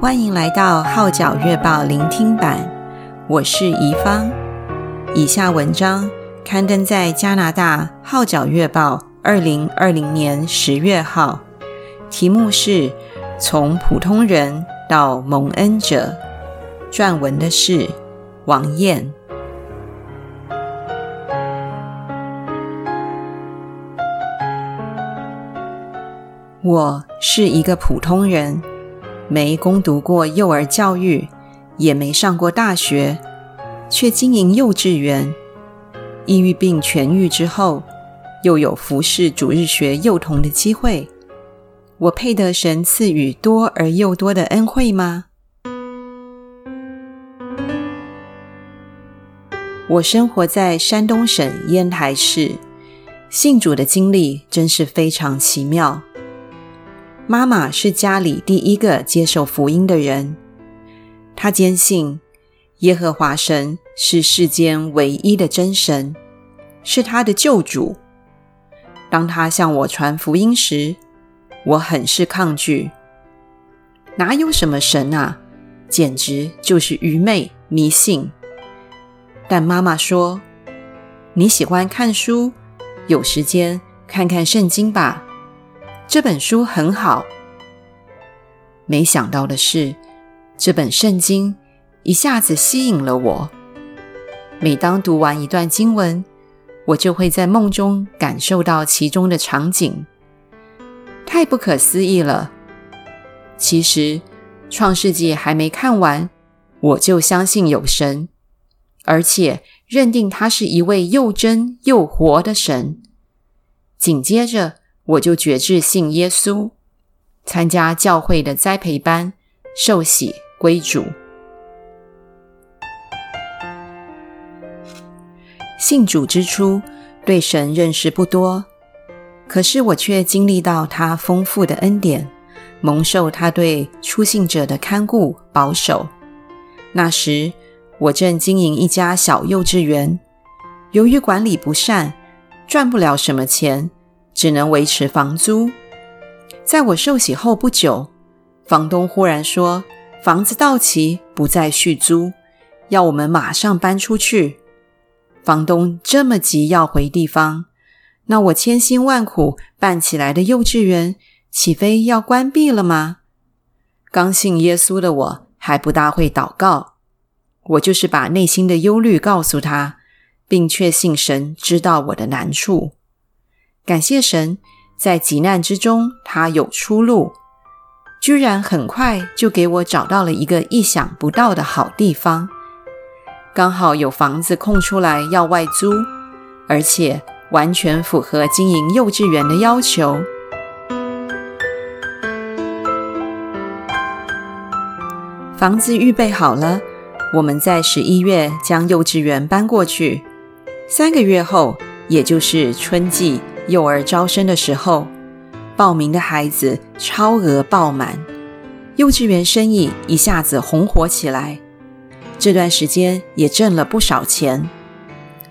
欢迎来到《号角月报》聆听版，我是怡芳。以下文章刊登在加拿大《号角月报》二零二零年十月号，题目是《从普通人到蒙恩者》，撰文的是王燕。我是一个普通人。没攻读过幼儿教育，也没上过大学，却经营幼稚园。抑郁病痊愈之后，又有服侍主日学幼童的机会。我配得神赐予多而又多的恩惠吗？我生活在山东省烟台市，信主的经历真是非常奇妙。妈妈是家里第一个接受福音的人，她坚信耶和华神是世间唯一的真神，是她的救主。当她向我传福音时，我很是抗拒，哪有什么神啊，简直就是愚昧迷信。但妈妈说：“你喜欢看书，有时间看看圣经吧。”这本书很好。没想到的是，这本圣经一下子吸引了我。每当读完一段经文，我就会在梦中感受到其中的场景，太不可思议了。其实，创世纪还没看完，我就相信有神，而且认定他是一位又真又活的神。紧接着，我就决志信耶稣，参加教会的栽培班，受洗归主。信主之初，对神认识不多，可是我却经历到他丰富的恩典，蒙受他对初信者的看顾保守。那时，我正经营一家小幼稚园，由于管理不善，赚不了什么钱。只能维持房租。在我受洗后不久，房东忽然说房子到期，不再续租，要我们马上搬出去。房东这么急要回地方，那我千辛万苦办起来的幼稚园，岂非要关闭了吗？刚信耶稣的我还不大会祷告，我就是把内心的忧虑告诉他，并确信神知道我的难处。感谢神，在急难之中，他有出路，居然很快就给我找到了一个意想不到的好地方，刚好有房子空出来要外租，而且完全符合经营幼稚园的要求。房子预备好了，我们在十一月将幼稚园搬过去，三个月后，也就是春季。幼儿招生的时候，报名的孩子超额爆满，幼稚园生意一下子红火起来。这段时间也挣了不少钱。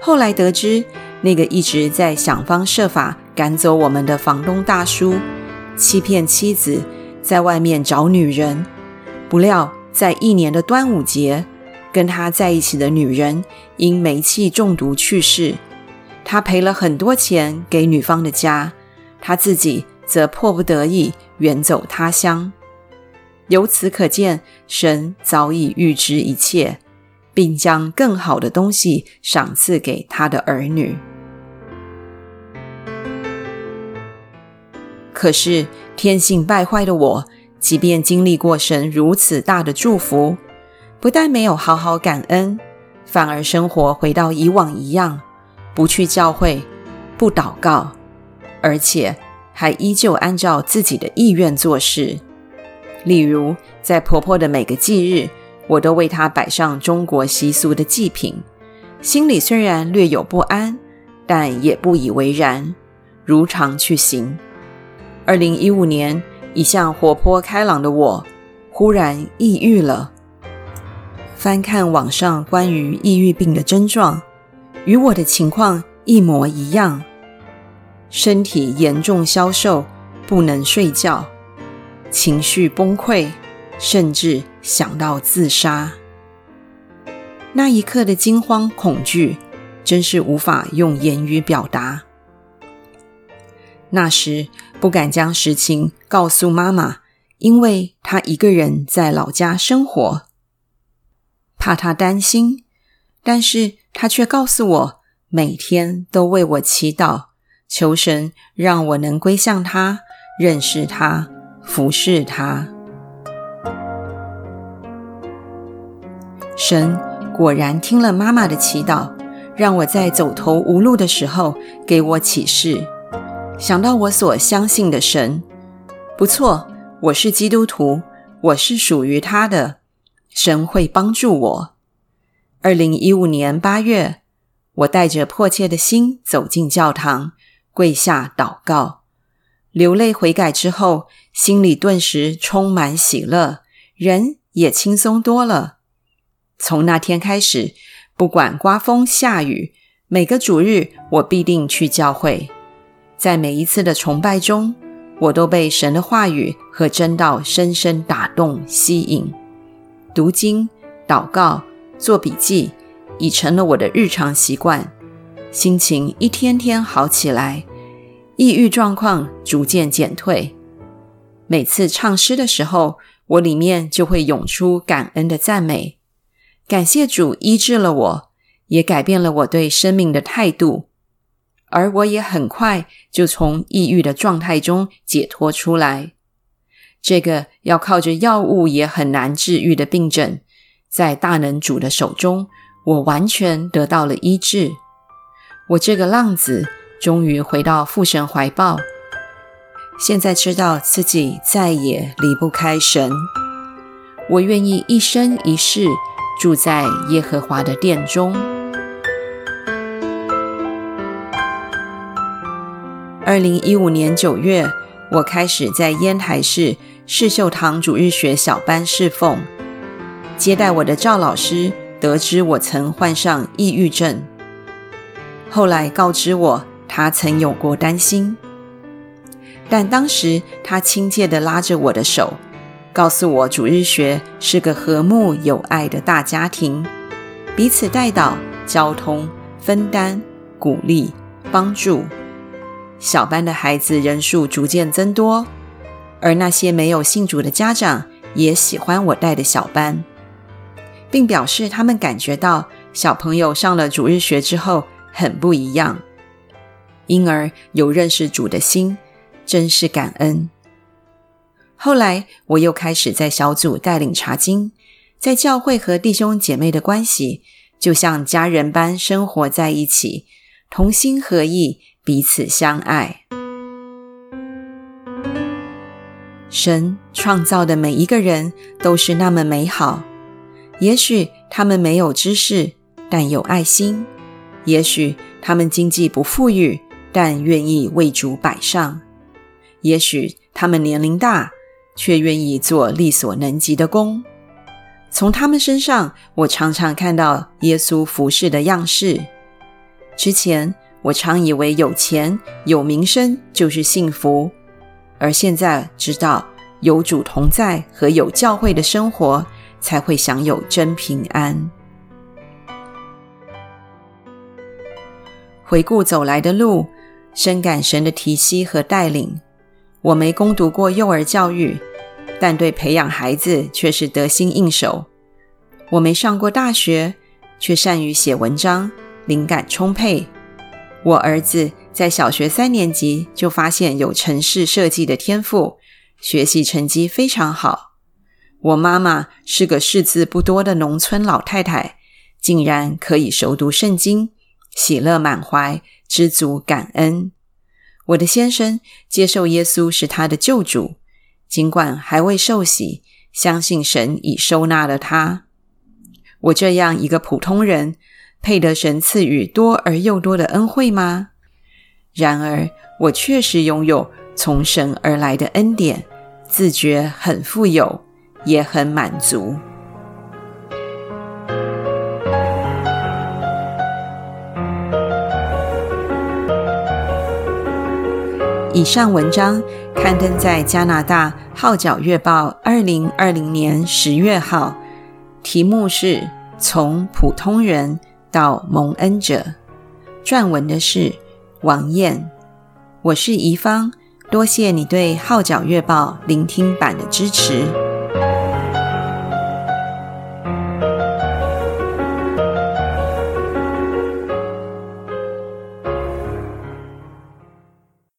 后来得知，那个一直在想方设法赶走我们的房东大叔，欺骗妻子，在外面找女人。不料，在一年的端午节，跟他在一起的女人因煤气中毒去世。他赔了很多钱给女方的家，他自己则迫不得已远走他乡。由此可见，神早已预知一切，并将更好的东西赏赐给他的儿女。可是天性败坏的我，即便经历过神如此大的祝福，不但没有好好感恩，反而生活回到以往一样。不去教会，不祷告，而且还依旧按照自己的意愿做事。例如，在婆婆的每个忌日，我都为她摆上中国习俗的祭品，心里虽然略有不安，但也不以为然，如常去行。二零一五年，一向活泼开朗的我，忽然抑郁了。翻看网上关于抑郁病的症状。与我的情况一模一样，身体严重消瘦，不能睡觉，情绪崩溃，甚至想到自杀。那一刻的惊慌恐惧，真是无法用言语表达。那时不敢将实情告诉妈妈，因为她一个人在老家生活，怕她担心。但是他却告诉我，每天都为我祈祷，求神让我能归向他，认识他，服侍他。神果然听了妈妈的祈祷，让我在走投无路的时候给我启示。想到我所相信的神，不错，我是基督徒，我是属于他的，神会帮助我。二零一五年八月，我带着迫切的心走进教堂，跪下祷告，流泪悔改之后，心里顿时充满喜乐，人也轻松多了。从那天开始，不管刮风下雨，每个主日我必定去教会。在每一次的崇拜中，我都被神的话语和真道深深打动、吸引。读经、祷告、做笔记，已成了我的日常习惯。心情一天天好起来，抑郁状况逐渐减退。每次唱诗的时候，我里面就会涌出感恩的赞美，感谢主医治了我，也改变了我对生命的态度。而我也很快就从抑郁的状态中解脱出来。这个要靠着药物也很难治愈的病症，在大能主的手中，我完全得到了医治。我这个浪子终于回到父神怀抱，现在知道自己再也离不开神。我愿意一生一世住在耶和华的殿中。二零一五年九月，我开始在烟台市世秀堂主日学小班侍奉。接待我的赵老师得知我曾患上抑郁症，后来告知我他曾有过担心，但当时他亲切地拉着我的手，告诉我主日学是个和睦有爱的大家庭，彼此代导、交通、分担、鼓励、帮助。小班的孩子人数逐渐增多，而那些没有信主的家长也喜欢我带的小班，并表示他们感觉到小朋友上了主日学之后很不一样，因而有认识主的心，真是感恩。后来我又开始在小组带领查经，在教会和弟兄姐妹的关系就像家人般生活在一起，同心合意。彼此相爱。神创造的每一个人都是那么美好。也许他们没有知识，但有爱心；也许他们经济不富裕，但愿意为主摆上；也许他们年龄大，却愿意做力所能及的工。从他们身上，我常常看到耶稣服侍的样式。之前，我常以为有钱有名声就是幸福，而现在知道有主同在和有教会的生活，才会享有真平安。回顾走来的路，深感神的提携和带领。我没攻读过幼儿教育，但对培养孩子却是得心应手。我没上过大学，却善于写文章，灵感充沛。我儿子在小学三年级就发现有城市设计的天赋，学习成绩非常好。我妈妈是个识字不多的农村老太太，竟然可以熟读圣经，喜乐满怀，知足感恩。我的先生接受耶稣是他的救主，尽管还未受洗，相信神已收纳了他。我这样一个普通人，配得神赐予多而又多的恩惠吗？然而，我确实拥有从神而来的恩典，自觉很富有，也很满足。以上文章刊登在加拿大《号角月报》二零二零年十月号，题目是“从普通人到蒙恩者”，撰文的是王燕。我是宜芳，多谢你对《号角月报》聆听版的支持。